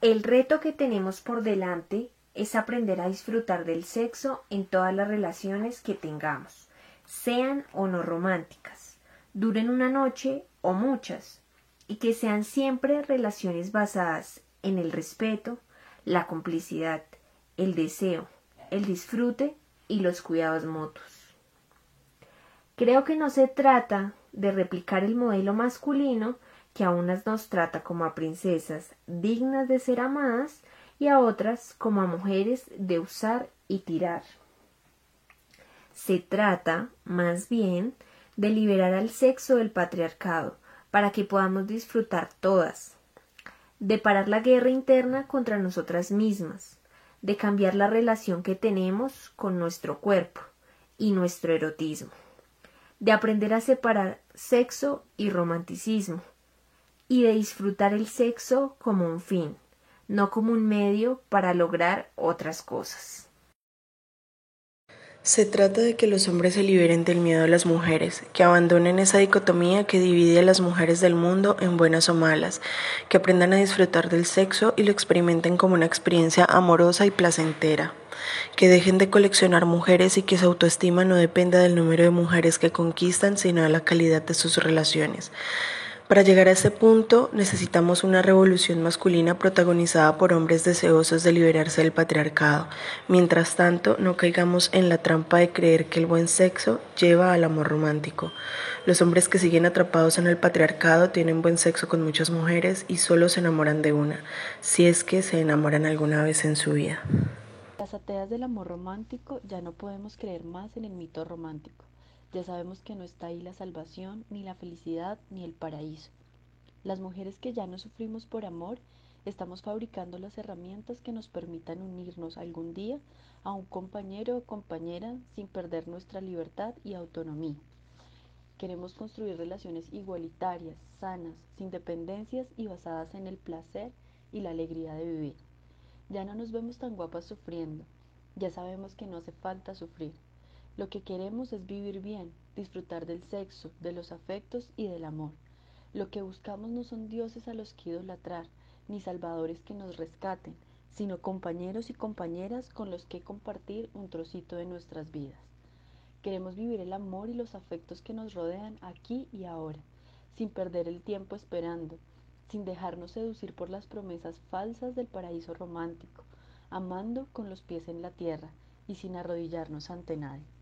El reto que tenemos por delante es aprender a disfrutar del sexo en todas las relaciones que tengamos, sean o no románticas, duren una noche o muchas, y que sean siempre relaciones basadas en el respeto, la complicidad, el deseo, el disfrute y los cuidados mutuos. Creo que no se trata de replicar el modelo masculino que a unas nos trata como a princesas dignas de ser amadas y a otras como a mujeres de usar y tirar. Se trata, más bien, de liberar al sexo del patriarcado para que podamos disfrutar todas, de parar la guerra interna contra nosotras mismas, de cambiar la relación que tenemos con nuestro cuerpo y nuestro erotismo, de aprender a separar sexo y romanticismo, y de disfrutar el sexo como un fin, no como un medio para lograr otras cosas. Se trata de que los hombres se liberen del miedo a las mujeres, que abandonen esa dicotomía que divide a las mujeres del mundo en buenas o malas, que aprendan a disfrutar del sexo y lo experimenten como una experiencia amorosa y placentera, que dejen de coleccionar mujeres y que su autoestima no dependa del número de mujeres que conquistan, sino de la calidad de sus relaciones. Para llegar a ese punto necesitamos una revolución masculina protagonizada por hombres deseosos de liberarse del patriarcado. Mientras tanto, no caigamos en la trampa de creer que el buen sexo lleva al amor romántico. Los hombres que siguen atrapados en el patriarcado tienen buen sexo con muchas mujeres y solo se enamoran de una, si es que se enamoran alguna vez en su vida. Las ateas del amor romántico ya no podemos creer más en el mito romántico. Ya sabemos que no está ahí la salvación, ni la felicidad, ni el paraíso. Las mujeres que ya no sufrimos por amor, estamos fabricando las herramientas que nos permitan unirnos algún día a un compañero o compañera sin perder nuestra libertad y autonomía. Queremos construir relaciones igualitarias, sanas, sin dependencias y basadas en el placer y la alegría de vivir. Ya no nos vemos tan guapas sufriendo, ya sabemos que no hace falta sufrir. Lo que queremos es vivir bien, disfrutar del sexo, de los afectos y del amor. Lo que buscamos no son dioses a los que idolatrar, ni salvadores que nos rescaten, sino compañeros y compañeras con los que compartir un trocito de nuestras vidas. Queremos vivir el amor y los afectos que nos rodean aquí y ahora, sin perder el tiempo esperando, sin dejarnos seducir por las promesas falsas del paraíso romántico, amando con los pies en la tierra y sin arrodillarnos ante nadie.